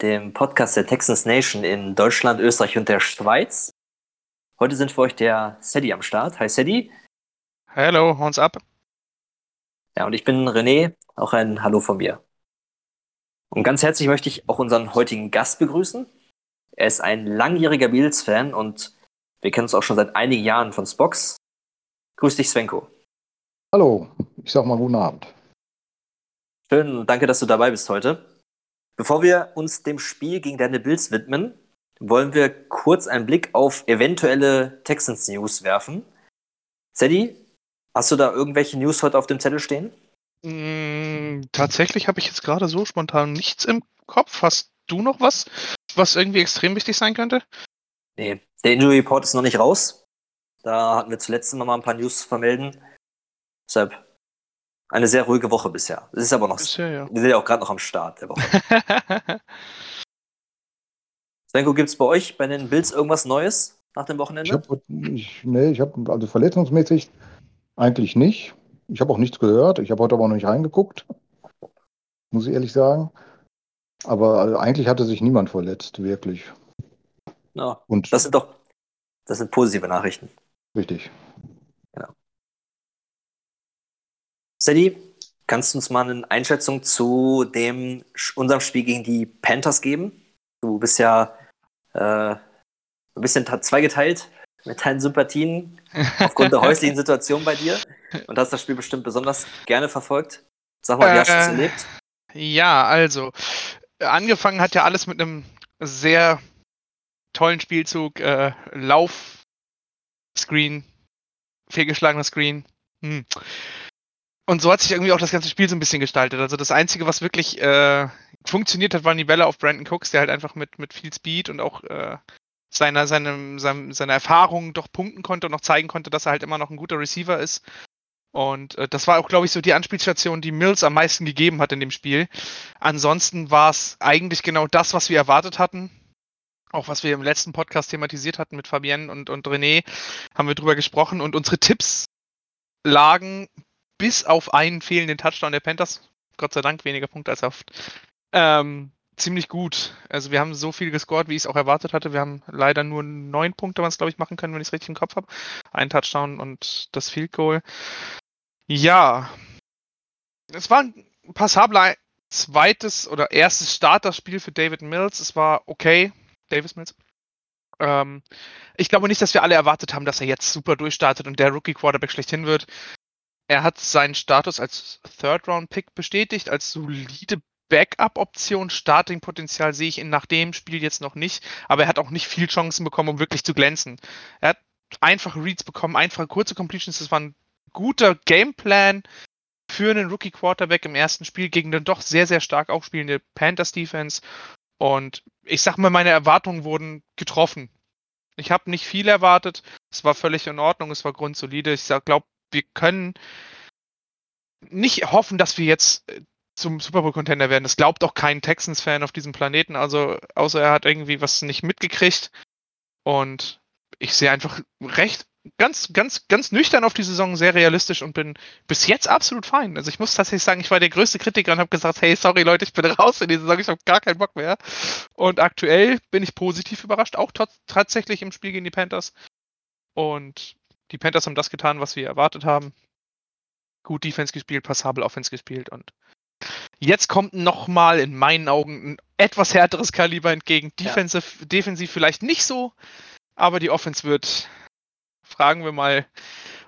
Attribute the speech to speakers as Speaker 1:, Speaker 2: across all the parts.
Speaker 1: dem Podcast der Texans Nation in Deutschland, Österreich und der Schweiz. Heute sind für euch der Sadie am Start. Hi Sadie.
Speaker 2: Hallo, Horns ab.
Speaker 1: Ja, und ich bin René, auch ein Hallo von mir. Und ganz herzlich möchte ich auch unseren heutigen Gast begrüßen. Er ist ein langjähriger Bills-Fan und wir kennen uns auch schon seit einigen Jahren von Spox. Grüß dich, Svenko.
Speaker 3: Hallo, ich sag mal guten Abend.
Speaker 1: Schön, danke, dass du dabei bist heute. Bevor wir uns dem Spiel gegen deine Bills widmen, wollen wir kurz einen Blick auf eventuelle Texans News werfen. Sadie, hast du da irgendwelche News heute auf dem Zettel stehen?
Speaker 2: Mm, tatsächlich habe ich jetzt gerade so spontan nichts im Kopf. Hast du noch was, was irgendwie extrem wichtig sein könnte?
Speaker 1: Nee, der Injury Report ist noch nicht raus. Da hatten wir zuletzt immer mal ein paar News zu vermelden. Deshalb eine sehr ruhige Woche bisher. Es ist aber noch.
Speaker 2: Bisher, ja.
Speaker 1: Wir sind ja auch gerade noch am Start der Woche. Svenko, gibt es bei euch bei den Bills irgendwas Neues nach dem
Speaker 3: Ich
Speaker 1: Wochenende?
Speaker 3: habe, ich, nee, ich habe, also verletzungsmäßig eigentlich nicht. Ich habe auch nichts gehört. Ich habe heute aber auch noch nicht reingeguckt. Muss ich ehrlich sagen. Aber also, eigentlich hatte sich niemand verletzt, wirklich.
Speaker 1: Ja,
Speaker 3: Und
Speaker 1: das sind doch das sind positive Nachrichten.
Speaker 3: richtig.
Speaker 1: Sadie, kannst du uns mal eine Einschätzung zu dem unserem Spiel gegen die Panthers geben? Du bist ja äh, ein bisschen zweigeteilt mit deinen Sympathien aufgrund der häuslichen Situation bei dir und hast das Spiel bestimmt besonders gerne verfolgt. Sag mal, wie hast du es
Speaker 2: Äh,
Speaker 1: erlebt?
Speaker 2: Ja, also, angefangen hat ja alles mit einem sehr tollen Spielzug. Äh, Lauf, Screen, fehlgeschlagener Screen. Hm. Und so hat sich irgendwie auch das ganze Spiel so ein bisschen gestaltet. Also das Einzige, was wirklich äh, funktioniert hat, waren die Bälle auf Brandon Cooks, der halt einfach mit, mit viel Speed und auch äh, seiner, seinem, seinem, seiner Erfahrung doch punkten konnte und noch zeigen konnte, dass er halt immer noch ein guter Receiver ist. Und äh, das war auch, glaube ich, so die Anspielstation, die Mills am meisten gegeben hat in dem Spiel. Ansonsten war es eigentlich genau das, was wir erwartet hatten. Auch was wir im letzten Podcast thematisiert hatten mit Fabienne und, und René, haben wir drüber gesprochen. Und unsere Tipps lagen bis auf einen fehlenden Touchdown der Panthers, Gott sei Dank weniger Punkte als oft, ähm, ziemlich gut. Also wir haben so viel gescored, wie ich es auch erwartet hatte. Wir haben leider nur neun Punkte, was glaube ich machen können, wenn ich es richtig im Kopf habe. Ein Touchdown und das Field Goal. Ja, es war ein passabler zweites oder erstes Starterspiel für David Mills. Es war okay, Davis Mills. Ähm, ich glaube nicht, dass wir alle erwartet haben, dass er jetzt super durchstartet und der Rookie Quarterback schlechthin wird. Er hat seinen Status als Third-Round-Pick bestätigt, als solide Backup-Option. Starting-Potenzial sehe ich ihn nach dem Spiel jetzt noch nicht, aber er hat auch nicht viel Chancen bekommen, um wirklich zu glänzen. Er hat einfache Reads bekommen, einfache kurze Completions. Das war ein guter Gameplan für einen Rookie-Quarterback im ersten Spiel gegen eine doch sehr, sehr stark aufspielende Panthers-Defense. Und ich sag mal, meine Erwartungen wurden getroffen. Ich habe nicht viel erwartet. Es war völlig in Ordnung, es war grundsolide. Ich glaube, wir können nicht hoffen, dass wir jetzt äh, zum Super Bowl Contender werden. Das glaubt auch kein Texans-Fan auf diesem Planeten. Also, außer er hat irgendwie was nicht mitgekriegt. Und ich sehe einfach recht, ganz, ganz, ganz nüchtern auf die Saison, sehr realistisch und bin bis jetzt absolut fein. Also, ich muss tatsächlich sagen, ich war der größte Kritiker und habe gesagt, hey, sorry Leute, ich bin raus in die Saison, ich habe gar keinen Bock mehr. Und aktuell bin ich positiv überrascht, auch tatsächlich im Spiel gegen die Panthers. Und die Panthers haben das getan, was wir erwartet haben. Gut Defense gespielt, passabel Offense gespielt und jetzt kommt nochmal in meinen Augen ein etwas härteres Kaliber entgegen.
Speaker 1: Ja.
Speaker 2: Defensive, Defensiv vielleicht nicht so, aber die Offense wird fragen wir mal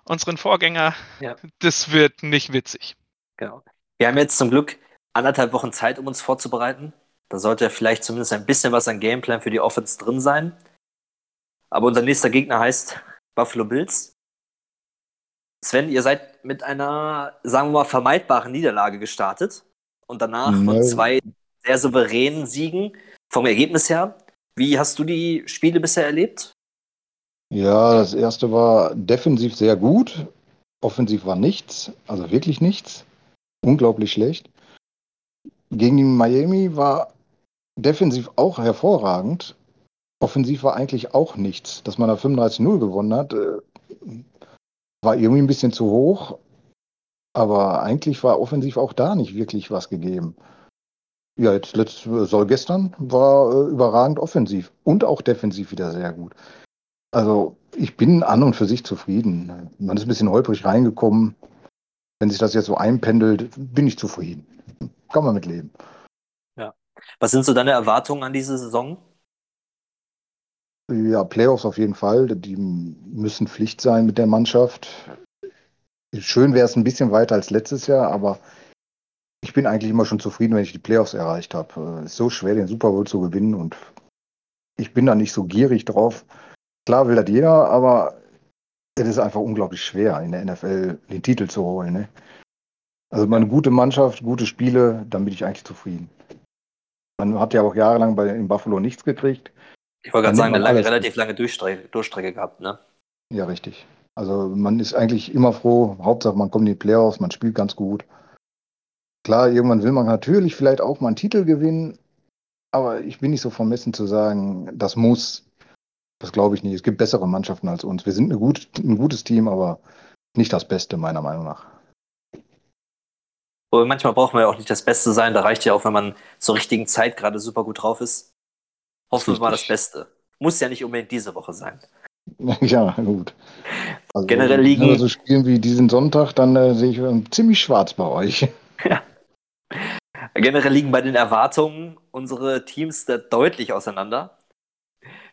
Speaker 2: unseren Vorgänger.
Speaker 1: Ja.
Speaker 2: Das wird nicht witzig.
Speaker 1: Genau. Wir haben jetzt zum Glück anderthalb Wochen Zeit, um uns vorzubereiten. Da sollte vielleicht zumindest ein bisschen was an Gameplan für die Offense drin sein. Aber unser nächster Gegner heißt Buffalo Bills. Sven, ihr seid mit einer, sagen wir mal, vermeidbaren Niederlage gestartet und danach
Speaker 3: Nee.
Speaker 1: mit zwei sehr souveränen Siegen vom Ergebnis her. Wie hast du die Spiele bisher erlebt?
Speaker 3: Ja, das erste war defensiv sehr gut. Offensiv war nichts, also wirklich nichts. Unglaublich schlecht. Gegen die Miami war defensiv auch hervorragend. Offensiv war eigentlich auch nichts. Dass man da 35-0 gewonnen hat, äh, war irgendwie ein bisschen zu hoch. Aber eigentlich war offensiv auch da nicht wirklich was gegeben. Ja, jetzt letzt, soll gestern war äh, überragend offensiv und auch defensiv wieder sehr gut. Also ich bin an und für sich zufrieden. Man ist ein bisschen holprig reingekommen. Wenn sich das jetzt so einpendelt, bin ich zufrieden. Kann man mit leben.
Speaker 1: Was sind so deine Erwartungen an diese Saison?
Speaker 3: Ja, Playoffs auf jeden Fall. Die müssen Pflicht sein mit der Mannschaft. Schön wäre es ein bisschen weiter als letztes Jahr, aber ich bin eigentlich immer schon zufrieden, wenn ich die Playoffs erreicht habe. Es ist so schwer, den Super Bowl zu gewinnen und ich bin da nicht so gierig drauf. Klar will das jeder, aber es ist einfach unglaublich schwer, in der NFL den Titel zu holen. Ne? Also mal eine gute Mannschaft, gute Spiele, dann bin ich eigentlich zufrieden. Man hat ja auch jahrelang bei, in Buffalo nichts gekriegt.
Speaker 1: Ich wollte gerade sagen, eine lange, relativ lange Durchstrecke, Durchstrecke gehabt, ne?
Speaker 3: Ja, richtig. Also man ist eigentlich immer froh. Hauptsache, man kommt in die Playoffs, man spielt ganz gut. Klar, irgendwann will man natürlich vielleicht auch mal einen Titel gewinnen, aber ich bin nicht so vermessen zu sagen, das muss. Das glaube ich nicht. Es gibt bessere Mannschaften als uns. Wir sind gut, ein gutes Team, aber nicht das Beste, meiner Meinung nach.
Speaker 1: Aber manchmal braucht man ja auch nicht das Beste sein. Da reicht ja auch, wenn man zur richtigen Zeit gerade super gut drauf ist. Hoffen wir mal das. Beste. Muss ja nicht unbedingt diese Woche sein.
Speaker 3: ja, gut. Also,
Speaker 1: Generell liegen-
Speaker 3: Wenn wir so spielen wie diesen Sonntag, dann äh, sehe ich ziemlich schwarz bei euch.
Speaker 1: Generell liegen bei den Erwartungen unsere Teams da deutlich auseinander.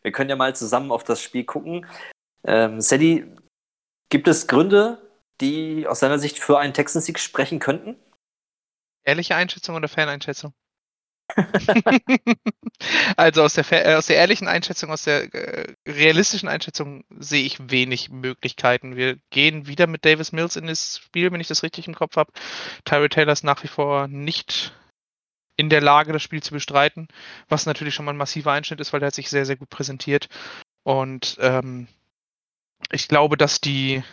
Speaker 1: Wir können ja mal zusammen auf das Spiel gucken. Ähm, Sadie, gibt es Gründe, die aus deiner Sicht für einen Texans-Sieg sprechen könnten?
Speaker 2: Ehrliche Einschätzung oder Faneinschätzung? also aus der, äh, aus der ehrlichen Einschätzung, aus der äh, realistischen Einschätzung sehe ich wenig Möglichkeiten. Wir gehen wieder mit Davis Mills in das Spiel, wenn ich das richtig im Kopf habe. Tyrell Taylor ist nach wie vor nicht in der Lage, das Spiel zu bestreiten, was natürlich schon mal ein massiver Einschnitt ist, weil er hat sich sehr, sehr gut präsentiert. Und ähm, ich glaube, dass die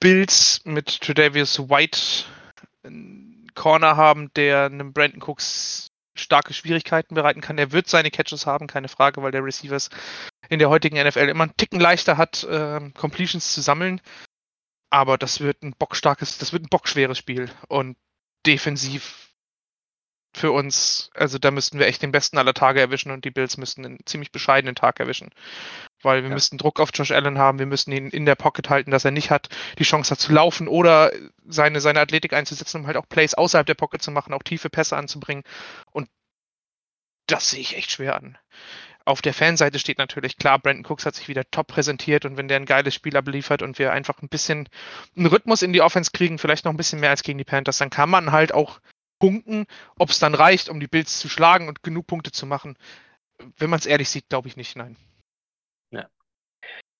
Speaker 2: Bills mit Tredavious White einen Corner haben, der einem Brandon Cooks starke Schwierigkeiten bereiten kann. Er wird seine Catches haben, keine Frage, weil der Receivers in der heutigen NFL immer einen Ticken leichter hat, ähm, Completions zu sammeln. Aber das wird ein bockstarkes, das wird ein bockschweres Spiel. Und defensiv für uns, also da müssten wir echt den besten aller Tage erwischen und die Bills müssten einen ziemlich bescheidenen Tag erwischen. Weil wir
Speaker 1: Ja.
Speaker 2: müssten Druck auf Josh Allen haben, wir müssen ihn in der Pocket halten, dass er nicht hat, die Chance hat zu laufen oder seine, seine Athletik einzusetzen, um halt auch Plays außerhalb der Pocket zu machen, auch tiefe Pässe anzubringen. Und das sehe ich echt schwer an. Auf der Fanseite steht natürlich klar, Brandon Cooks hat sich wieder top präsentiert und wenn der ein geiles Spiel abliefert und wir einfach ein bisschen einen Rhythmus in die Offense kriegen, vielleicht noch ein bisschen mehr als gegen die Panthers, dann kann man halt auch punkten. Ob es dann reicht, um die Bills zu schlagen und genug Punkte zu machen, wenn man es ehrlich sieht, glaube ich nicht, nein.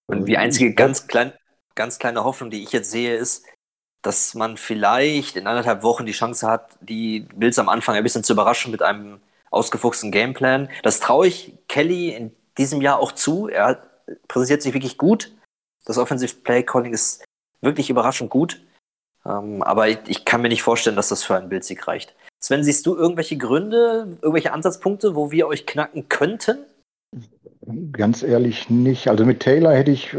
Speaker 1: Und die einzige ganz, klein, ganz kleine Hoffnung, die ich jetzt sehe, ist, dass man vielleicht in anderthalb Wochen die Chance hat, die Bills am Anfang ein bisschen zu überraschen mit einem ausgefuchsten Gameplan. Das traue ich Kelly in diesem Jahr auch zu. Er präsentiert sich wirklich gut. Das Offensive Play Calling ist wirklich überraschend gut. Ähm, aber ich, ich kann mir nicht vorstellen, dass das für einen Bildsieg reicht. Sven, siehst du irgendwelche Gründe, irgendwelche Ansatzpunkte, wo wir euch knacken könnten?
Speaker 3: Ganz ehrlich nicht. Also mit Taylor hätte ich äh,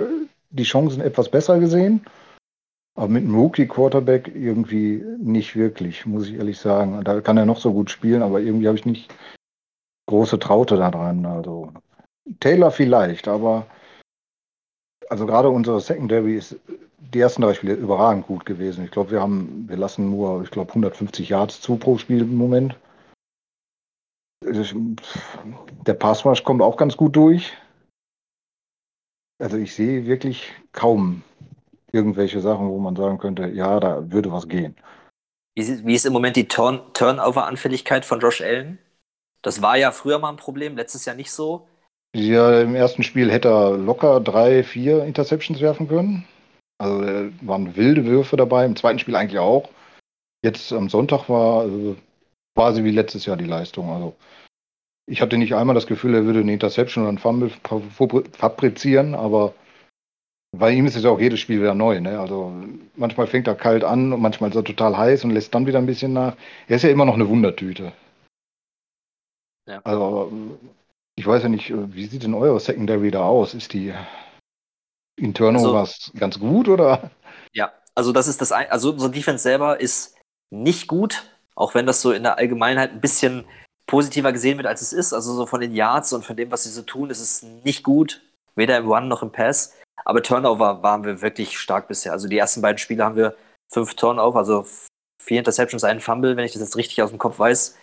Speaker 3: die Chancen etwas besser gesehen. Aber mit einem Rookie-Quarterback irgendwie nicht wirklich, muss ich ehrlich sagen. Da kann er noch so gut spielen, aber irgendwie habe ich nicht große Traute daran. Also Taylor vielleicht, aber also gerade unsere Secondary ist die ersten drei Spiele überragend gut gewesen. Ich glaube, wir haben, wir lassen nur, ich glaube, 150 Yards zu pro Spiel im Moment. Der Passwash kommt auch ganz gut durch. Also ich sehe wirklich kaum irgendwelche Sachen, wo man sagen könnte, ja, da würde was gehen.
Speaker 1: Wie ist, wie ist im Moment die Turn Turnover-Anfälligkeit von Josh Allen? Das war ja früher mal ein Problem, letztes Jahr nicht so.
Speaker 3: Ja, im ersten Spiel hätte er locker drei, vier Interceptions werfen können. Also äh, waren wilde Würfe dabei, im zweiten Spiel eigentlich auch. Jetzt am Sonntag war also, quasi wie letztes Jahr die Leistung. Also ich hatte nicht einmal das Gefühl, er würde eine Interception oder einen Fumble fabrizieren, aber bei ihm ist es ja auch jedes Spiel wieder neu. Ne? Also manchmal fängt er kalt an und manchmal ist er total heiß und lässt dann wieder ein bisschen nach. Er ist ja immer noch eine Wundertüte. Ja. Also ich weiß ja nicht, wie sieht denn eure Secondary da aus? Ist die in Turnovers also, ganz gut oder?
Speaker 1: Ja, also das ist das ein, also unsere Defense selber ist nicht gut, auch wenn das so in der Allgemeinheit ein bisschen positiver gesehen wird, als es ist. Also so von den Yards und von dem, was sie so tun, ist es nicht gut, weder im Run noch im Pass. Aber Turnover waren wir wirklich stark bisher. Also die ersten beiden Spiele haben wir fünf Turnover, also vier Interceptions, einen Fumble, wenn ich das jetzt richtig aus dem Kopf weiß.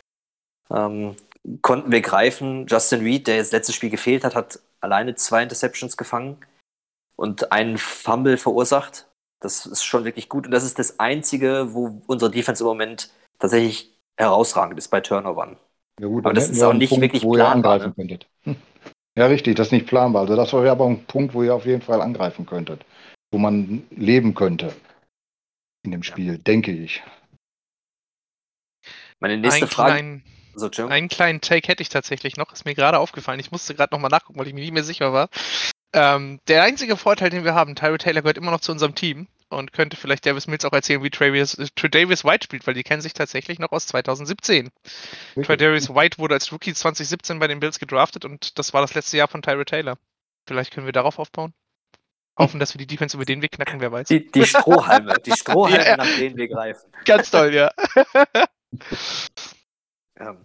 Speaker 1: Ähm, konnten wir greifen. Justin Reed, der das letzte Spiel gefehlt hat, hat alleine zwei Interceptions gefangen und einen Fumble verursacht. Das ist schon wirklich gut. Und das ist das Einzige, wo unsere Defense im Moment tatsächlich herausragend ist bei Turnovern.
Speaker 3: Ja gut, aber das ist auch nicht Punkt, wirklich wo planbar. Ihr angreifen ne? könntet. Hm. Ja, richtig, das ist nicht planbar. Also das wäre aber ein Punkt, wo ihr auf jeden Fall angreifen könntet. Wo man leben könnte in dem Spiel, ja. denke ich.
Speaker 1: Meine nächste ein Frage.
Speaker 2: Klein, so, einen kleinen Take hätte ich tatsächlich noch, ist mir gerade aufgefallen. Ich musste gerade nochmal nachgucken, weil ich mir nicht mehr sicher war. Ähm, der einzige Vorteil, den wir haben, Tyrell Taylor gehört immer noch zu unserem Team und könnte vielleicht Davis Mills auch erzählen, wie Travis, äh, Davis White spielt, weil die kennen sich tatsächlich noch aus 2017. Davis White wurde als Rookie 2017 bei den Bills gedraftet und das war das letzte Jahr von Tyrell Taylor. Vielleicht können wir darauf aufbauen. Hoffen, dass wir die Defense über den Weg knacken, wer weiß.
Speaker 1: Die, die Strohhalme, die Strohhalme, ja, nach denen wir greifen.
Speaker 2: Ganz toll, ja.
Speaker 1: ähm,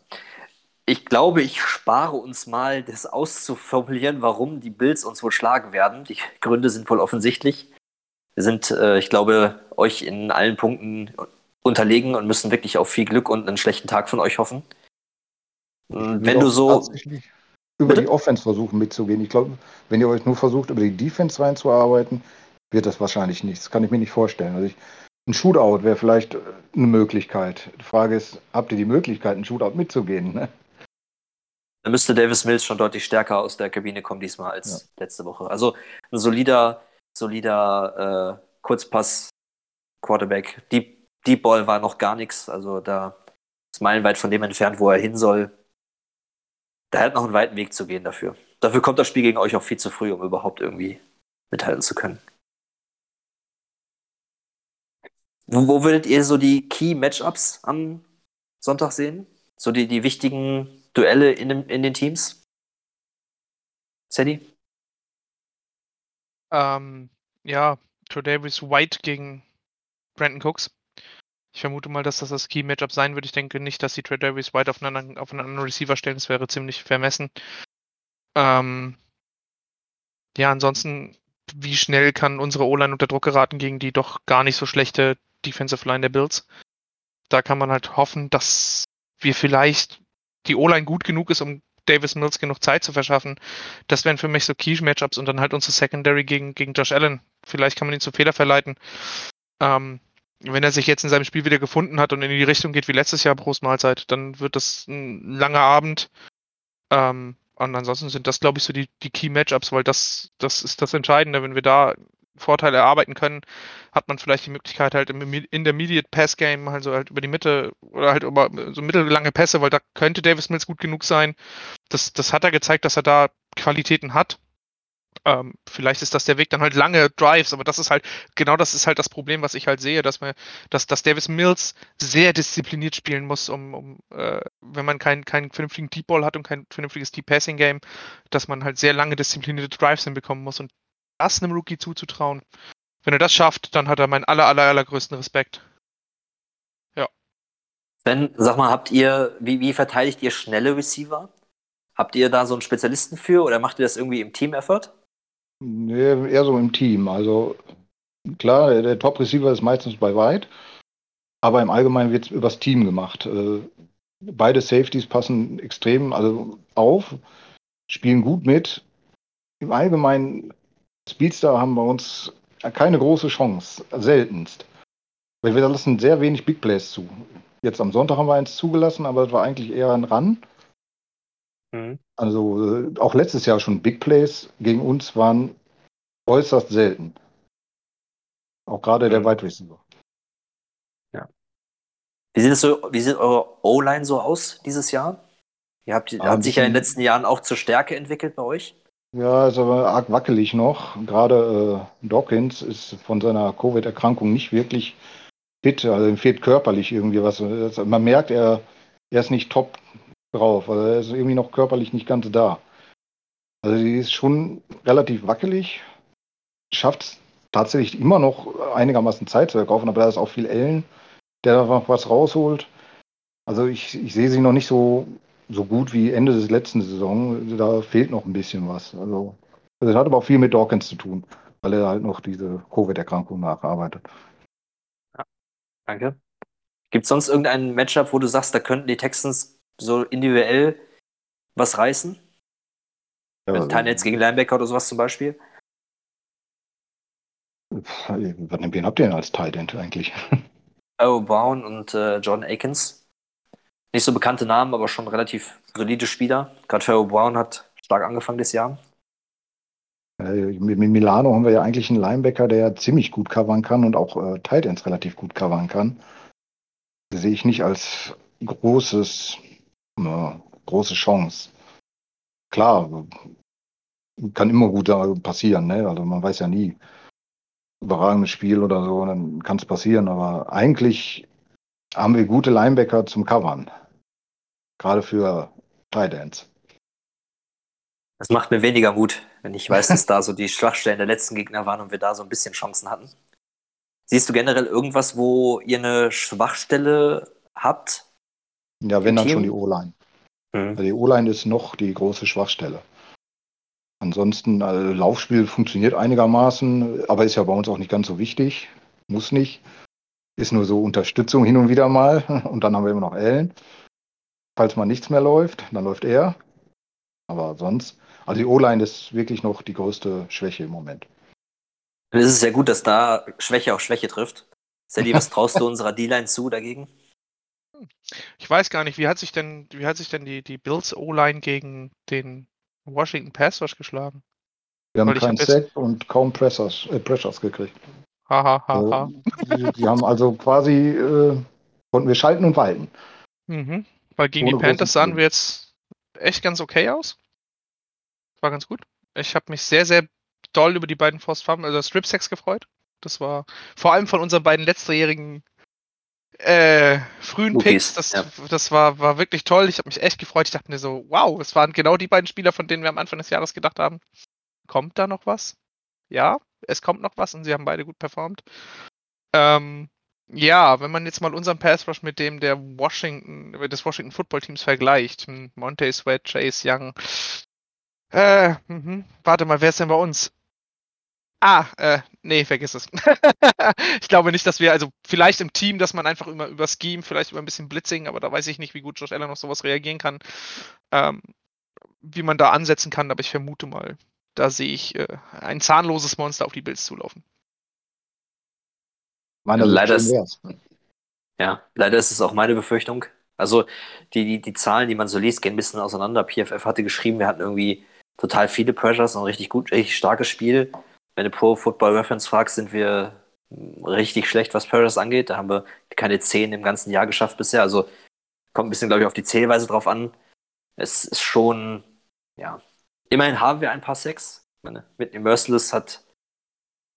Speaker 1: ich glaube, ich spare uns mal, das auszuformulieren, warum die Bills uns wohl schlagen werden. Die Gründe sind wohl offensichtlich. Wir sind, äh, ich glaube, euch in allen Punkten unterlegen und müssen wirklich auf viel Glück und einen schlechten Tag von euch hoffen.
Speaker 3: Wenn du so über Bitte? die Offense versuchen mitzugehen. Ich glaube, wenn ihr euch nur versucht, über die Defense reinzuarbeiten, wird das wahrscheinlich nichts. Das kann ich mir nicht vorstellen. Also ich, ein Shootout wäre vielleicht eine Möglichkeit. Die Frage ist, habt ihr die Möglichkeit, ein Shootout mitzugehen? Ne?
Speaker 1: Da müsste Davis Mills schon deutlich stärker aus der Kabine kommen diesmal als ja. letzte Woche. Also ein solider, solider äh, Kurzpass Quarterback. Deep, Deep Ball war noch gar nichts. Also da ist meilenweit von dem entfernt, wo er hin soll. Da hat noch einen weiten Weg zu gehen dafür. Dafür kommt das Spiel gegen euch auch viel zu früh, um überhaupt irgendwie mithalten zu können. Wo, wo würdet ihr so die Key Matchups am Sonntag sehen? So die, die wichtigen Duelle in, dem, in den Teams? Sadie?
Speaker 2: Ähm, ja, Davis White gegen Brandon Cooks. Ich vermute mal, dass das das Key-Matchup sein wird. Ich denke nicht, dass die Davis White auf einen, auf einen anderen Receiver stellen. Das wäre ziemlich vermessen. Ähm, ja, ansonsten, wie schnell kann unsere O-Line unter Druck geraten gegen die doch gar nicht so schlechte Defensive Line der Bills? Da kann man halt hoffen, dass wir vielleicht die O-Line gut genug ist, um Davis Mills genug Zeit zu verschaffen. Das wären für mich so Key-Matchups und dann halt unsere Secondary gegen, gegen Josh Allen. Vielleicht kann man ihn zu Fehler verleiten. Ähm, wenn er sich jetzt in seinem Spiel wieder gefunden hat und in die Richtung geht wie letztes Jahr Prost Mahlzeit, dann wird das ein langer Abend. Ähm, und ansonsten sind das, glaube ich, so die, die Key-Matchups, weil das, das ist das Entscheidende. Wenn wir da Vorteile erarbeiten können, hat man vielleicht die Möglichkeit halt im Intermediate Pass Game, also halt über die Mitte oder halt über so mittellange Pässe, weil da könnte Davis Mills gut genug sein. Das, das hat er gezeigt, dass er da Qualitäten hat. Ähm, vielleicht ist das der Weg dann halt lange Drives, aber das ist halt, genau das ist halt das Problem, was ich halt sehe, dass man, dass, dass Davis Mills sehr diszipliniert spielen muss, um, um äh, wenn man keinen keinen vernünftigen Deep Ball hat und kein vernünftiges Deep Passing Game, dass man halt sehr lange disziplinierte Drives hinbekommen muss und das einem Rookie zuzutrauen. Wenn er das schafft, dann hat er meinen aller, aller, allergrößten Respekt. Ja.
Speaker 1: Ben, sag mal, habt ihr, wie, wie verteidigt ihr schnelle Receiver? Habt ihr da so einen Spezialisten für oder macht ihr das irgendwie im Team-Effort?
Speaker 3: Nee, eher so im Team. Also klar, der, der Top-Receiver ist meistens bei weit, aber im Allgemeinen wird es übers Team gemacht. Äh, beide Safeties passen extrem also auf, spielen gut mit. Im Allgemeinen Speedster haben bei uns keine große Chance, seltenst. Weil wir lassen sehr wenig Big Plays zu. Jetzt am Sonntag haben wir eins zugelassen, aber es war eigentlich eher ein Run.
Speaker 1: Mhm.
Speaker 3: Also äh, auch letztes Jahr schon Big Plays gegen uns waren äußerst selten. Auch gerade der
Speaker 1: Mhm.
Speaker 3: Wide Receiver.
Speaker 1: Wie sieht, es so, wie sieht eure O-Line so aus dieses Jahr? Ihr habt,
Speaker 3: Ah, ein
Speaker 1: sich ja in den letzten Jahren auch zur Stärke entwickelt bei euch.
Speaker 3: Ja, ist aber arg wackelig noch. Gerade äh, Dawkins ist von seiner Covid-Erkrankung nicht wirklich fit. Also ihm fehlt körperlich irgendwie was. Man merkt, er, er ist nicht top drauf. Also er ist irgendwie noch körperlich nicht ganz da. Also die ist schon relativ wackelig. Schafft es tatsächlich immer noch einigermaßen Zeit zu erkaufen, aber da ist auch viel Ellen, der da noch was rausholt. Also ich, ich sehe sie noch nicht so, so gut wie Ende des letzten Saison. Da fehlt noch ein bisschen was. Also das hat aber auch viel mit Dawkins zu tun, weil er halt noch diese Covid-Erkrankung nacharbeitet.
Speaker 1: Danke. Gibt es sonst irgendein Matchup, wo du sagst, da könnten die Texans so individuell was reißen?
Speaker 3: Ja,
Speaker 1: Mit Tynets gegen Linebacker oder sowas zum Beispiel?
Speaker 3: wen habt ihr denn als Tight End eigentlich?
Speaker 1: Oh, Brown und äh, John Akins. Nicht so bekannte Namen, aber schon relativ solide Spieler. Gerade Pharaoh Brown hat stark angefangen das Jahr.
Speaker 3: Äh, Mit Milano haben wir ja eigentlich einen Linebacker, der ziemlich gut covern kann und auch äh, Tight relativ gut covern kann. Das sehe ich nicht als großes, äh, große Chance. Klar, kann immer gut äh, passieren, ne? Also man weiß ja nie. Überragendes Spiel oder so, dann kann es passieren, aber eigentlich haben wir gute Linebacker zum Covern. Gerade für Tight Ends.
Speaker 1: Das macht mir weniger Mut, wenn ich weiß, dass da so die Schwachstellen der letzten Gegner waren und wir da so ein bisschen Chancen hatten. Siehst du generell irgendwas, wo ihr eine Schwachstelle habt?
Speaker 3: Ja, wenn dann
Speaker 1: Team?
Speaker 3: schon die O-Line.
Speaker 1: Hm.
Speaker 3: Also die O-Line ist noch die große Schwachstelle. Ansonsten, also Laufspiel funktioniert einigermaßen, aber ist ja bei uns auch nicht ganz so wichtig. Muss nicht. Ist nur so Unterstützung hin und wieder mal. Und dann haben wir immer noch Ellen. Falls mal nichts mehr läuft, dann läuft er. Aber sonst, also die O-Line ist wirklich noch die größte Schwäche im Moment.
Speaker 1: Dann ist es ja gut, dass da Schwäche auf Schwäche trifft. Sally, was traust du unserer D-Line zu dagegen?
Speaker 2: Ich weiß gar nicht, wie hat sich denn, wie hat sich denn die, die Bills O-Line gegen den Washington Pass Rush geschlagen?
Speaker 3: Wir haben
Speaker 2: Weil
Speaker 3: keinen
Speaker 2: hab
Speaker 3: Sack und kaum Pressers, äh, Pressures gekriegt.
Speaker 2: Haha,
Speaker 3: Also,
Speaker 2: haha.
Speaker 3: die, die haben also quasi, äh, konnten wir schalten und walten.
Speaker 2: Mhm. Weil gegen die Panthers sahen wir jetzt echt ganz okay aus. War ganz gut. Ich habe mich sehr, sehr doll über die beiden Forced Fumble, also Strip Sacks gefreut. Das war vor allem von unseren beiden letztjährigen äh, frühen Picks. Das,
Speaker 1: ja.
Speaker 2: das war, war wirklich toll. Ich habe mich echt gefreut. Ich dachte mir so, wow, es waren genau die beiden Spieler, von denen wir am Anfang des Jahres gedacht haben. Kommt da noch was? Ja, es kommt noch was und sie haben beide gut performt. Ähm, ja, wenn man jetzt mal unseren Pass Rush mit dem der Washington, des Washington Football Teams vergleicht, hm, Monte Sweat, Chase Young, äh, mhm, warte mal, wer ist denn bei uns? Ah, äh, nee, vergiss es. ich glaube nicht, dass wir, also vielleicht im Team, dass man einfach immer über Scheme, vielleicht über ein bisschen Blitzing, aber da weiß ich nicht, wie gut Josh Allen auf sowas reagieren kann, ähm, wie man da ansetzen kann, aber ich vermute mal, da sehe ich äh, ein zahnloses Monster auf die Bills zulaufen.
Speaker 1: Also
Speaker 3: Sicht
Speaker 1: leider ist-. Ja, leider ist es auch meine Befürchtung. Also die, die, die Zahlen, die man so liest, gehen ein bisschen auseinander. PFF hatte geschrieben, wir hatten irgendwie total viele Pressures und ein richtig gut, richtig starkes Spiel. Wenn du Pro Football Reference fragst, sind wir richtig schlecht, was Pressures angeht. Da haben wir keine 10 im ganzen Jahr geschafft bisher. Also kommt ein bisschen, glaube ich, auf die Zählweise drauf an. Es ist schon, ja. Immerhin haben wir ein paar Sex. Meine, mit Merciless hat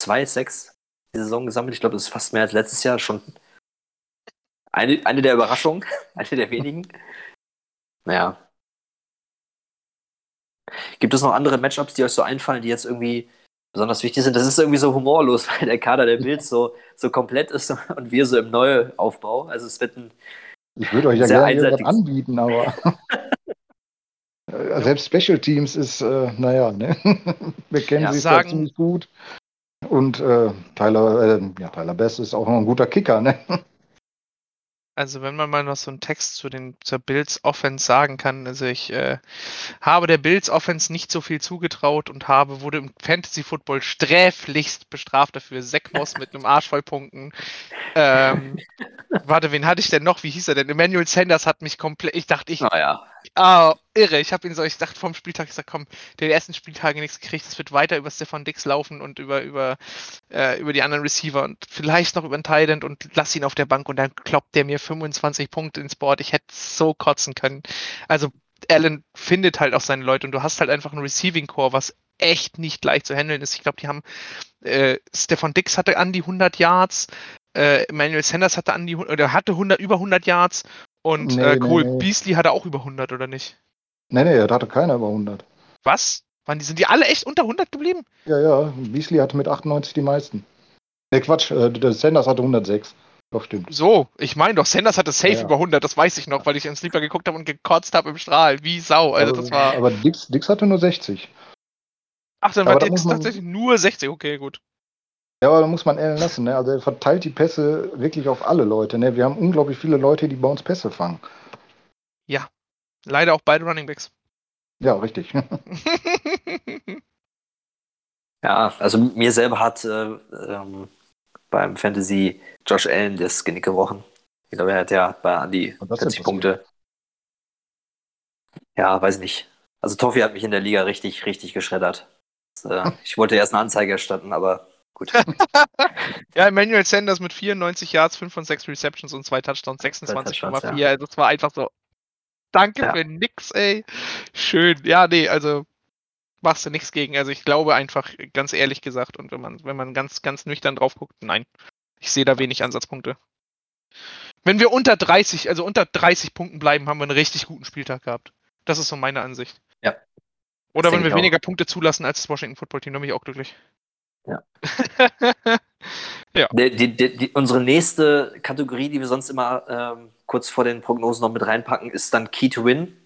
Speaker 1: zwei Sex die Saison gesammelt. Ich glaube, das ist fast mehr als letztes Jahr. Schon eine, eine der Überraschungen, eine der wenigen. Naja. Gibt es noch andere Matchups, die euch so einfallen, die jetzt irgendwie besonders wichtig sind? Das ist irgendwie so humorlos, weil der Kader der Bills so, so komplett ist und wir so im Neuaufbau. Also es wird ein
Speaker 3: Ich würde euch ja
Speaker 1: Sehr
Speaker 3: gerne was
Speaker 1: einseitiges-
Speaker 3: anbieten, aber selbst Special Teams ist, äh, naja, ne? wir kennen
Speaker 1: Ja,
Speaker 3: sie
Speaker 2: sagen-
Speaker 3: ziemlich gut. Und äh, Tyler, äh, ja, Tyler Best ist auch noch ein guter Kicker, ne?
Speaker 2: Also wenn man mal noch so einen Text zu den zur Bills Offense sagen kann, also ich äh, habe der Bills Offense nicht so viel zugetraut und habe wurde im Fantasy Football sträflichst bestraft dafür. Zach Moss mit einem Arsch voll Punkten. Ähm, warte, wen hatte ich denn noch? Wie hieß er denn? Emmanuel Sanders hat mich komplett. Ich dachte, ich
Speaker 1: Naja.
Speaker 2: Ah, irre. Ich habe ihn so, ich dachte vom Spieltag, ich sag, komm, die ersten Spieltage nichts gekriegt, es wird weiter über Stefan Dix laufen und über, über, äh, über die anderen Receiver und vielleicht noch über den Tident und lass ihn auf der Bank und dann kloppt der mir 25 Punkte ins Board. Ich hätte so kotzen können. Also Allen findet halt auch seine Leute und du hast halt einfach ein Receiving Core, was echt nicht leicht zu handeln ist. Ich glaube, die haben äh, Stefan Dix hatte an die 100 Yards, äh, Emmanuel Sanders hatte an die oder hatte 100 über 100 Yards und
Speaker 3: Nee,
Speaker 2: äh,
Speaker 3: nee,
Speaker 2: Cole
Speaker 3: nee.
Speaker 2: Beasley hatte auch über 100 oder nicht?
Speaker 3: Nee, nee, da hatte keiner über 100.
Speaker 2: Was? Waren die, sind die alle echt unter 100 geblieben?
Speaker 3: Ja, ja, Beasley hatte mit 98 die meisten. Ne, Quatsch, äh, der Sanders hatte 106. Doch, stimmt.
Speaker 2: So, ich meine doch, Sanders hatte safe
Speaker 3: Ja,
Speaker 2: über 100, das weiß ich noch, weil ich im Sleeper geguckt habe und gekotzt habe im Strahl. Wie Sau, also das war.
Speaker 3: Aber Dix, Dix hatte nur 60.
Speaker 2: Ach, dann war
Speaker 3: man-
Speaker 2: tatsächlich nur 60, okay, gut.
Speaker 3: Ja, aber da muss man Allen lassen, ne? Also er verteilt die Pässe wirklich auf alle Leute, ne? Wir haben unglaublich viele Leute, die bei uns Pässe fangen.
Speaker 2: Leider auch beide Running Backs.
Speaker 3: Ja, richtig.
Speaker 1: Ja, also mir selber hat äh, ähm, beim Fantasy Josh Allen das Genick gebrochen. Ich glaube, er hat ja bei an die
Speaker 3: Und das
Speaker 1: 40
Speaker 3: ist
Speaker 1: Punkte. Ja, weiß nicht. Also Toffi hat mich in der Liga richtig, richtig geschreddert. Das, äh, ich wollte erst eine Anzeige erstatten, aber gut.
Speaker 2: Ja, Emmanuel Sanders mit 94 Yards, 5 von 6 Receptions und 2 Touchdowns, 26,4.
Speaker 1: Touchdowns, ja.
Speaker 2: Also das war einfach so. Danke
Speaker 1: Ja.
Speaker 2: für nix, ey. Schön. Ja, nee, also machst du nichts gegen. Also ich glaube einfach, ganz ehrlich gesagt, und wenn man, wenn man ganz, ganz nüchtern drauf guckt, nein. Ich sehe da wenig Ansatzpunkte. Wenn wir unter 30, also unter 30 Punkten bleiben, haben wir einen richtig guten Spieltag gehabt. Das ist so meine Ansicht.
Speaker 1: Ja.
Speaker 2: Oder wenn wir weniger Punkte zulassen als das Washington Football Team, dann bin ich auch glücklich.
Speaker 1: Ja.
Speaker 2: ja.
Speaker 1: Die, die, die, die, unsere nächste Kategorie, die wir sonst immer ähm, kurz vor den Prognosen noch mit reinpacken, ist dann Key to Win.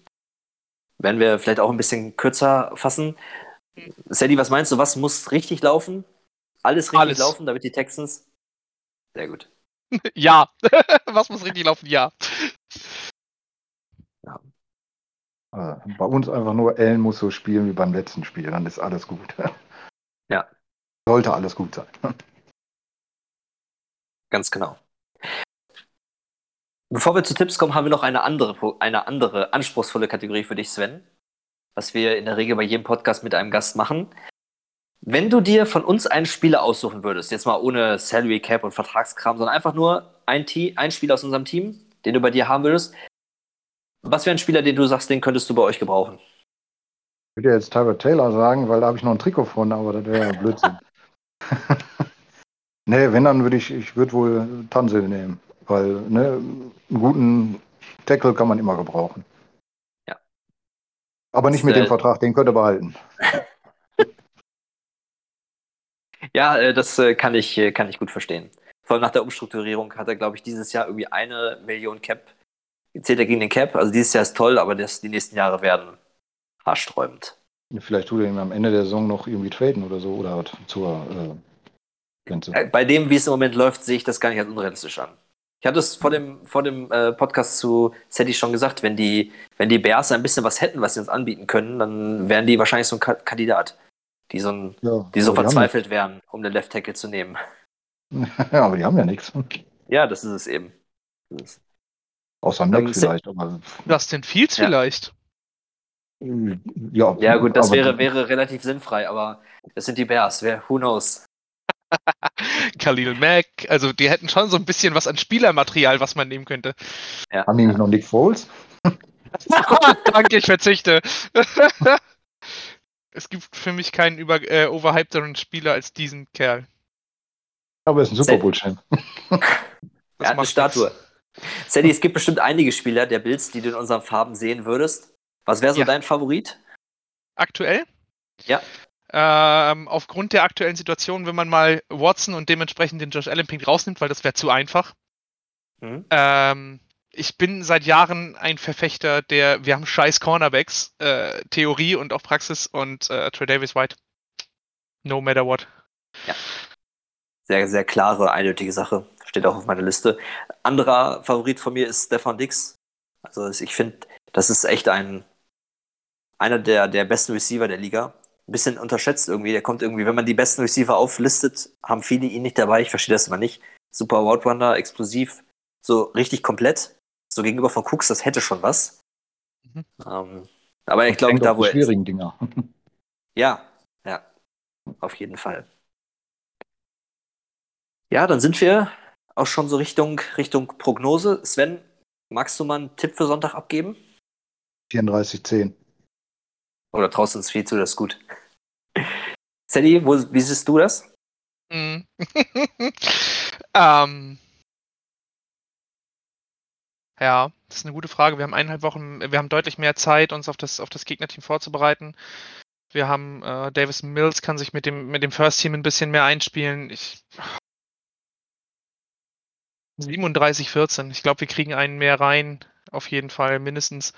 Speaker 1: Werden wir vielleicht auch ein bisschen kürzer fassen. Sadie, was meinst du, was muss richtig laufen? Alles richtig
Speaker 2: Alles.
Speaker 1: laufen, damit die Texans. Sehr gut.
Speaker 2: Ja. Was muss richtig laufen? Ja.
Speaker 3: Äh, bei uns einfach nur, Allen muss so spielen wie beim letzten Spiel, dann ist alles gut.
Speaker 1: Ja.
Speaker 3: Sollte alles gut sein.
Speaker 1: Ganz genau. Bevor wir zu Tipps kommen, haben wir noch eine andere, eine andere anspruchsvolle Kategorie für dich, Sven. Was wir in der Regel bei jedem Podcast mit einem Gast machen. Wenn du dir von uns einen Spieler aussuchen würdest, jetzt mal ohne Salary Cap und Vertragskram, sondern einfach nur ein, Te ein Spieler aus unserem Team, den du bei dir haben würdest, was wäre ein Spieler, den du sagst, den könntest du bei euch gebrauchen?
Speaker 3: Ich würde jetzt Tyler Taylor sagen, weil da habe ich noch ein Trikot von, aber das wäre ja Blödsinn. nee, wenn, dann würde ich, ich würde wohl Tansel nehmen, weil ne, einen guten Tackle kann man immer gebrauchen.
Speaker 1: Ja.
Speaker 3: Aber nicht
Speaker 1: Das,
Speaker 3: mit
Speaker 1: äh,
Speaker 3: dem Vertrag, den könnt ihr behalten.
Speaker 1: Ja, äh, das äh, kann ich, äh, kann ich gut verstehen. Vor allem nach der Umstrukturierung hat er, glaube ich, dieses Jahr irgendwie eine Million Cap. Zählt er gegen den Cap? Also dieses Jahr ist toll, aber das, die nächsten Jahre werden haarsträubend.
Speaker 3: Vielleicht tut er ihn am Ende der Saison noch irgendwie traden oder so oder zur äh, Grenze.
Speaker 1: Äh, Bei dem, wie es im Moment läuft, sehe ich das gar nicht als unrealistisch an. Ich hatte es vor dem, vor dem äh, Podcast zu Sadie schon gesagt, wenn die, wenn die Bears ein bisschen was hätten, was sie uns anbieten können, dann wären die wahrscheinlich so ein Ka Kandidat, die so, ein,
Speaker 3: Ja,
Speaker 1: die so verzweifelt wären, um den Left Tackle zu nehmen.
Speaker 3: Ja, aber die haben ja nichts.
Speaker 1: Ja, das ist es eben. Das ist-
Speaker 3: Außer
Speaker 1: se-
Speaker 3: vielleicht, aber
Speaker 2: Justin Fields
Speaker 1: Ja.
Speaker 2: vielleicht.
Speaker 3: Ja.
Speaker 1: Ja, gut, das wäre, wäre relativ sinnfrei, aber das sind die Bears. Wer, who knows?
Speaker 2: Khalil Mack. Also die hätten schon so ein bisschen was an Spielermaterial, was man nehmen könnte.
Speaker 3: Haben die nicht noch Nick Foles?
Speaker 2: Danke, ich verzichte. es gibt für mich keinen über, äh, overhypteren Spieler als diesen Kerl.
Speaker 3: Aber er ist ein Super Bowl-Champ.
Speaker 1: Er hat eine Statue. Sadie, es gibt bestimmt einige Spieler der Bills, die du in unseren Farben sehen würdest. Was wäre so
Speaker 2: Ja.
Speaker 1: dein Favorit?
Speaker 2: Aktuell?
Speaker 1: Ja.
Speaker 2: Ähm, aufgrund der aktuellen Situation, wenn man mal Watson und dementsprechend den Josh Allen Pick rausnimmt, weil das wäre zu einfach.
Speaker 1: Hm?
Speaker 2: Ähm, ich bin seit Jahren ein Verfechter der, wir haben scheiß Cornerbacks, äh, Theorie und auch Praxis und äh, Trey Davis White. No matter what.
Speaker 1: Sehr, sehr klare, eindeutige Sache. steht auch auf meiner Liste. Anderer Favorit von mir ist Stefan Dix. Also ich finde, das ist echt ein einer der, der besten Receiver der Liga. Ein bisschen unterschätzt irgendwie. Der kommt irgendwie, wenn man die besten Receiver auflistet, haben viele ihn nicht dabei. Ich verstehe das immer nicht. Super Roadrunner, explosiv, so richtig komplett. So gegenüber von Cooks, das hätte schon was. Mhm. Ähm, aber ich glaube, da wo
Speaker 3: er schwierigen ist, Dinger.
Speaker 1: Ja, ja, auf jeden Fall. Ja, dann sind wir auch schon so Richtung, Richtung Prognose. Sven, magst du mal einen Tipp für Sonntag abgeben?
Speaker 3: 34-10.
Speaker 1: Oder traust du uns viel zu, das ist gut. Sadie, wo, wie siehst du das?
Speaker 2: Mm. ähm, ja, das ist eine gute Frage. Wir haben eineinhalb Wochen, wir haben deutlich mehr Zeit, uns auf das, auf das Gegnerteam vorzubereiten. Wir haben äh, Davis Mills kann sich mit dem, mit dem First Team ein bisschen mehr einspielen. Ich, 37-14. Ich glaube, wir kriegen einen mehr rein. Auf jeden Fall mindestens.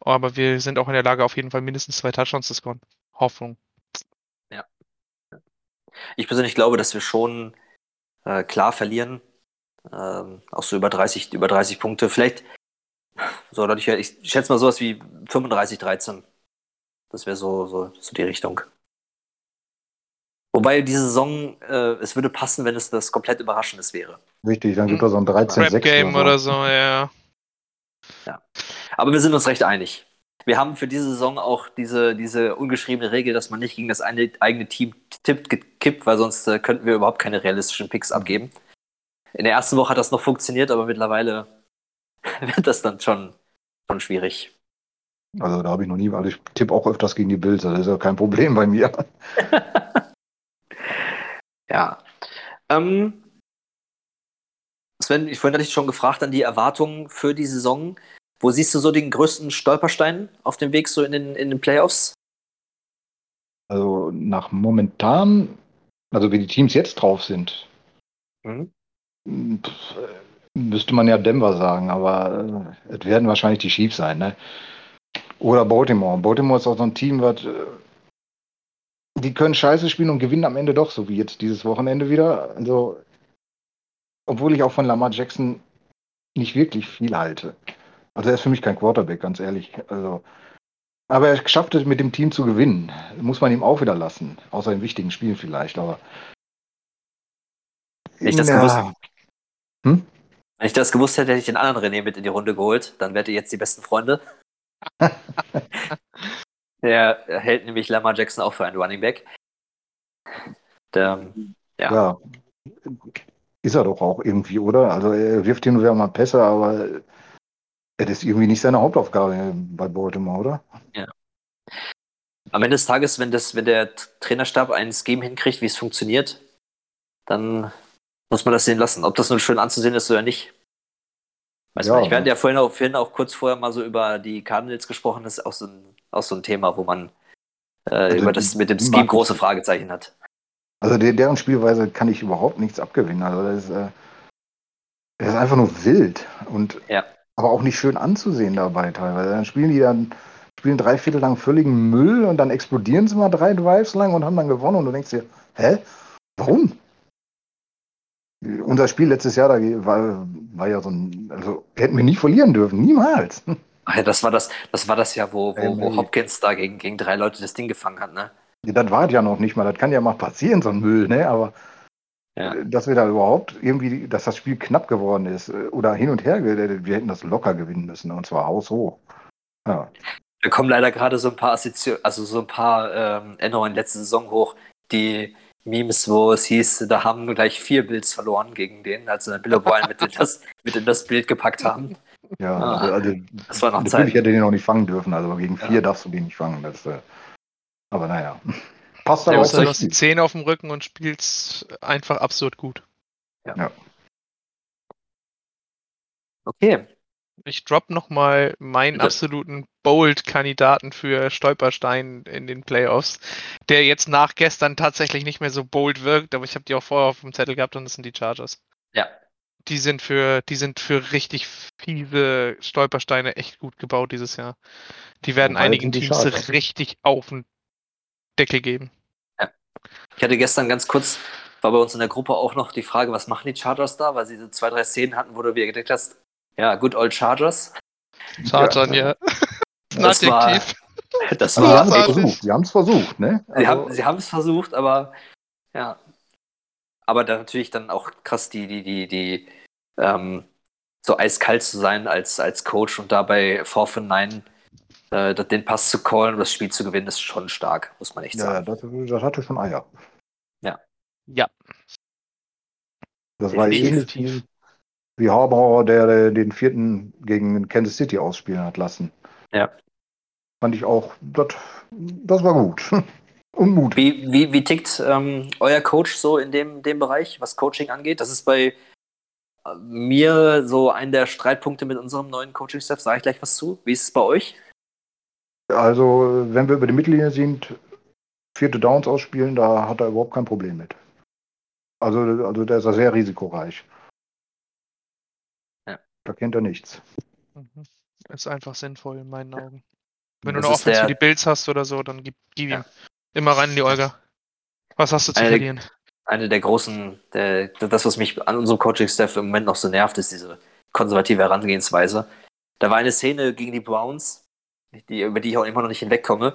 Speaker 2: Aber wir sind auch in der Lage, auf jeden Fall mindestens zwei Touchdowns zu scoren. Hoffnung.
Speaker 1: Ja. Ich persönlich glaube, dass wir schon äh, klar verlieren. Ähm, auch so über 30, über 30 Punkte. Vielleicht, so, ich, ich schätze mal sowas wie 35, 13. Das wäre so, so, so die Richtung. Wobei diese Saison, äh, es würde passen, wenn es das komplett Überraschendes wäre.
Speaker 3: Richtig, dann gibt es so ein 13-6
Speaker 2: Game oder so. oder so, ja.
Speaker 1: Ja. Aber wir sind uns recht einig. Wir haben für diese Saison auch diese, diese ungeschriebene Regel, dass man nicht gegen das eine, eigene Team tippt, gekippt, weil sonst äh, könnten wir überhaupt keine realistischen Picks abgeben. In der ersten Woche hat das noch funktioniert, aber mittlerweile wird das dann schon, schon schwierig.
Speaker 3: Also da habe ich noch nie, weil ich tippe auch öfters gegen die Bills, das ist ja kein Problem bei mir.
Speaker 1: Ja. Ähm, Sven, ich vorhin hatte ich schon gefragt an die Erwartungen für die Saison. Wo siehst du so den größten Stolperstein auf dem Weg so in den, in den Playoffs?
Speaker 3: Also nach momentan, also wie die Teams jetzt drauf sind, mhm. pf, müsste man ja Denver sagen, aber äh, es werden wahrscheinlich die Chiefs sein, ne? Oder Baltimore. Baltimore ist auch so ein Team, was äh, die können scheiße spielen und gewinnen am Ende doch, so wie jetzt dieses Wochenende wieder. Also, obwohl ich auch von Lamar Jackson nicht wirklich viel halte. Also er ist für mich kein Quarterback, ganz ehrlich. Also, aber er schafft es mit dem Team zu gewinnen. Muss man ihm auch wieder lassen. Außer in wichtigen Spielen vielleicht, aber.
Speaker 1: Wenn ich das, ja. gewusst, hm? Wenn ich das gewusst hätte, hätte ich den anderen René mit in die Runde geholt. Dann wärt ihr jetzt die besten Freunde. Der hält nämlich Lamar Jackson auch für einen Running Back. Der, ja. ja.
Speaker 3: Ist er doch auch irgendwie, oder? Also er wirft hin und wieder mal Pässe, aber das ist irgendwie nicht seine Hauptaufgabe bei Baltimore, oder?
Speaker 1: Ja. Am Ende des Tages, wenn, das, wenn der Trainerstab ein Scheme hinkriegt, wie es funktioniert, dann muss man das sehen lassen. Ob das nun schön anzusehen ist oder nicht. Weiß ja, man nicht. Wir hatten ja vorhin auch, vorhin auch kurz vorher mal so über die Cardinals gesprochen. Das ist auch so ein auch so ein Thema, wo man äh, also über das mit dem Scheme große Fragezeichen hat.
Speaker 3: Also der, deren Spielweise kann ich überhaupt nichts abgewinnen. Also das ist, äh, das ist einfach nur wild und
Speaker 1: ja.
Speaker 3: aber auch nicht schön anzusehen dabei teilweise. Dann spielen die dann spielen drei Viertel lang völligen Müll und dann explodieren sie mal drei Drives lang und haben dann gewonnen und du denkst dir, hä? Warum? Unser Spiel letztes Jahr da war, war ja so ein, also hätten wir nie verlieren dürfen, niemals.
Speaker 1: Ach ja, das war das, das war das ja, wo, wo, wo Hopkins da gegen, gegen drei Leute das Ding gefangen hat, ne?
Speaker 3: Das war ja noch nicht mal, das kann ja mal passieren, so ein Müll, ne? Aber ja. Äh, dass wir da überhaupt irgendwie, dass das Spiel knapp geworden ist äh, oder hin und her, wir hätten das locker gewinnen müssen und zwar haushoch. Ja.
Speaker 1: Da kommen leider gerade so ein paar also so ein paar ähm, Änderungen letzte Saison hoch, die Memes, wo es hieß, da haben nur gleich vier Bills verloren gegen den, als sie Bill O'Brien mit, in das, mit in das Bild gepackt haben.
Speaker 3: Ja, ah, also, also
Speaker 1: das war noch
Speaker 3: natürlich Zeit. hätte den noch nicht fangen dürfen, also gegen vier ja. darfst du den nicht fangen. Das, äh, aber naja.
Speaker 2: Passt aber auch. Du hast die Zähne auf dem Rücken und spielst einfach absurd gut.
Speaker 3: Ja. ja.
Speaker 1: Okay.
Speaker 2: Ich drop nochmal meinen Bitte. absoluten Bold-Kandidaten für Stolperstein in den Playoffs, der jetzt nach gestern tatsächlich nicht mehr so bold wirkt, aber ich habe die auch vorher auf dem Zettel gehabt und das sind die Chargers.
Speaker 1: Ja,
Speaker 2: die sind für, die sind für richtig fiese Stolpersteine echt gut gebaut dieses Jahr. Die werden Wobei einigen Teams richtig auf den Deckel geben.
Speaker 1: Ja. Ich hatte gestern ganz kurz war bei uns in der Gruppe auch noch die Frage, was machen die Chargers da? Weil sie so zwei, drei Szenen hatten, wo du wieder gedacht hast, ja, good old Chargers.
Speaker 2: Chargern, ja.
Speaker 1: Das
Speaker 2: Ein
Speaker 1: war-. Das war
Speaker 3: sie haben es versucht. Sie haben es versucht, ne?
Speaker 1: Sie
Speaker 3: Also,
Speaker 1: haben sie haben es versucht, aber ja. Aber dann natürlich dann auch krass die, die, die, die, ähm, so eiskalt zu sein als, als Coach und dabei 4 von 9 äh, den Pass zu callen und das Spiel zu gewinnen, ist schon stark, muss man echt
Speaker 3: ja,
Speaker 1: sagen.
Speaker 3: das, das hatte schon Eier.
Speaker 2: Ja,
Speaker 3: Das war
Speaker 2: Definitiv.
Speaker 3: ähnlich wie, wie Harbour, der äh, den vierten gegen Kansas City ausspielen hat lassen.
Speaker 1: Ja.
Speaker 3: Fand ich auch, das, das war gut. Und Mut.
Speaker 1: Wie, wie, wie tickt ähm, euer Coach so in dem, dem Bereich, was Coaching angeht? Das ist bei äh, mir so ein der Streitpunkte mit unserem neuen Coaching-Staff. Sage ich gleich was zu. Wie ist es bei euch?
Speaker 3: Also, wenn wir über die Mittellinie sind, vierte Downs ausspielen, da hat er überhaupt kein Problem mit. Also, also der ist ja sehr risikoreich.
Speaker 1: Ja.
Speaker 3: Da kennt er nichts.
Speaker 2: Mhm. ist einfach sinnvoll in meinen Augen. Wenn du
Speaker 1: Das
Speaker 2: eine
Speaker 1: ist
Speaker 2: Offense wie die Bills hast oder so, dann gib, gib
Speaker 1: Ja.
Speaker 2: ihm immer rein in die Olga. Was hast du zu
Speaker 1: Eine-
Speaker 2: verlieren?
Speaker 1: Eine der großen, der, das, was mich an unserem Coaching-Staff im Moment noch so nervt, ist diese konservative Herangehensweise. Da war eine Szene gegen die Browns, die, über die ich auch immer noch nicht hinwegkomme.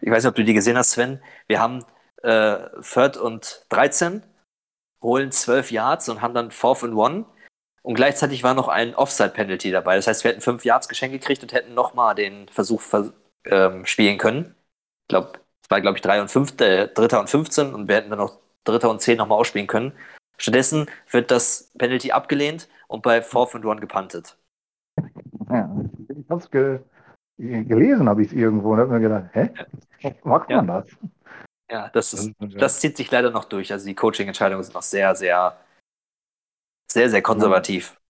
Speaker 1: Ich weiß nicht, ob du die gesehen hast, Sven. Wir haben äh, Third und 13, holen 12 Yards und haben dann Fourth and One. Und gleichzeitig war noch ein Offside-Penalty dabei. Das heißt, wir hätten 5 Yards geschenkt gekriegt und hätten nochmal den Versuch vers ähm, spielen können. Ich glaube, es war, glaube ich, 3 und 5, äh, Dritter und 15 und wir hätten dann noch Dritter und 10 nochmal ausspielen können. Stattdessen wird das Penalty abgelehnt und bei Fourth and One gepantet.
Speaker 3: Ja, ich hab's ge gelesen, habe ich es irgendwo und habe mir gedacht, hä? Macht
Speaker 1: Ja.
Speaker 3: man das?
Speaker 1: Ja, das, ist,
Speaker 3: Das-
Speaker 1: zieht sich leider noch durch. Also die Coaching-Entscheidungen sind noch sehr, sehr, sehr, sehr konservativ.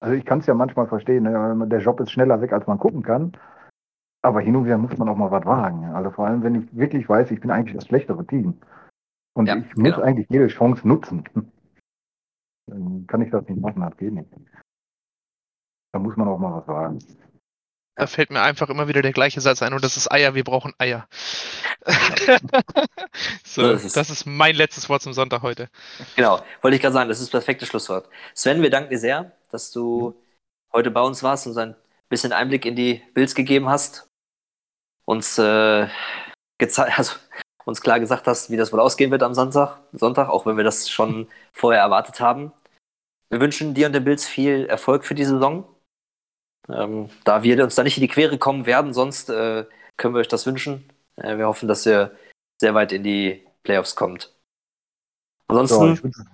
Speaker 3: Also ich kann es ja manchmal verstehen, ne? der Job ist schneller weg, als man gucken kann. Aber hin und wieder muss man auch mal was wagen. Also vor allem, wenn ich wirklich weiß, ich bin eigentlich das schlechtere Team. Und
Speaker 1: Ja,
Speaker 3: ich muss
Speaker 1: genau.
Speaker 3: eigentlich jede Chance nutzen. Dann kann ich das nicht machen, das geht nicht. Da muss man auch mal was wagen.
Speaker 2: Da fällt mir einfach immer wieder der gleiche Satz ein und das ist Eier, wir brauchen Eier. so,
Speaker 1: So ist
Speaker 2: das ist mein letztes Wort zum Sonntag heute.
Speaker 1: Genau, wollte ich gerade sagen, das ist das perfekte Schlusswort. Sven, wir danken dir sehr, dass du heute bei uns warst und so ein bisschen Einblick in die Bills gegeben hast. Uns, äh, also, uns klar gesagt hast, wie das wohl ausgehen wird am Sonntag, Sonntag, auch wenn wir das schon vorher erwartet haben. Wir wünschen dir und den Bills viel Erfolg für die Saison. Ähm, da wir uns da nicht in die Quere kommen werden, sonst äh, können wir euch das wünschen. Äh, wir hoffen, dass ihr sehr weit in die Playoffs kommt. Ansonsten.
Speaker 3: Ja, ich wünsche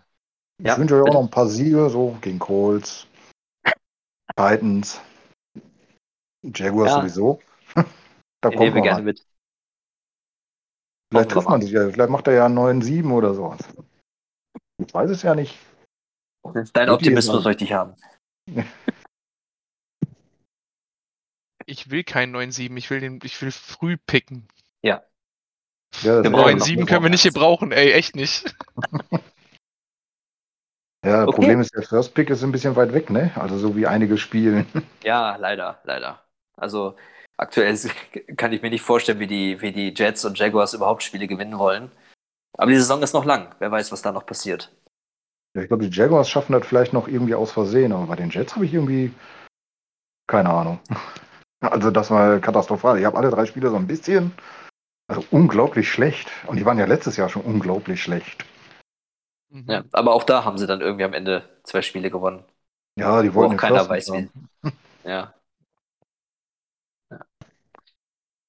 Speaker 1: Ja,
Speaker 3: wünsche euch auch noch ein paar Siege, so gegen Colts, Titans, Jaguars
Speaker 1: Ja.
Speaker 3: sowieso. da
Speaker 1: nehmen wir gerne mit.
Speaker 3: Vielleicht trifft man sich ja. Vielleicht macht er ja einen 9-7 oder sowas. Ich weiß es ja nicht.
Speaker 1: Dein Optimismus möchte ich haben.
Speaker 2: Ich will keinen 9-7, ich will den, ich will früh picken.
Speaker 3: Ja,
Speaker 1: brauchen
Speaker 3: noch-
Speaker 2: 9-7 können wir nicht gebrauchen, ey, echt nicht.
Speaker 3: Ja, das
Speaker 1: Okay.
Speaker 3: Problem ist, der First Pick ist ein bisschen weit weg, ne? Also so wie einige spielen.
Speaker 1: Ja, leider, leider. Also aktuell kann ich mir nicht vorstellen, wie die, wie die Jets und Jaguars überhaupt Spiele gewinnen wollen. Aber die Saison ist noch lang. Wer weiß, was da noch passiert.
Speaker 3: Ja, Ich glaube, die Jaguars schaffen das vielleicht noch irgendwie aus Versehen, aber bei den Jets habe ich irgendwie keine Ahnung. Also das war katastrophal. Ich habe alle drei Spiele so ein bisschen, also unglaublich schlecht. Und die waren ja letztes Jahr schon unglaublich schlecht.
Speaker 2: Mhm.
Speaker 1: Ja, aber auch da haben sie dann irgendwie am Ende zwei Spiele gewonnen.
Speaker 3: Ja, die
Speaker 1: Wo
Speaker 3: wollten
Speaker 1: auch
Speaker 3: den
Speaker 1: keiner weiß, wie. Ja.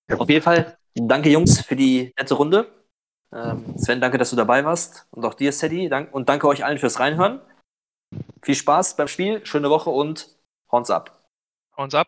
Speaker 3: Ja.
Speaker 1: Auf jeden Fall, danke Jungs für die nette Runde. Ähm, Sven, danke, dass du dabei warst. Und auch dir, Sadie. Dank, und danke euch allen fürs Reinhören. Viel Spaß beim Spiel, schöne Woche und Horns ab.
Speaker 2: Horns ab.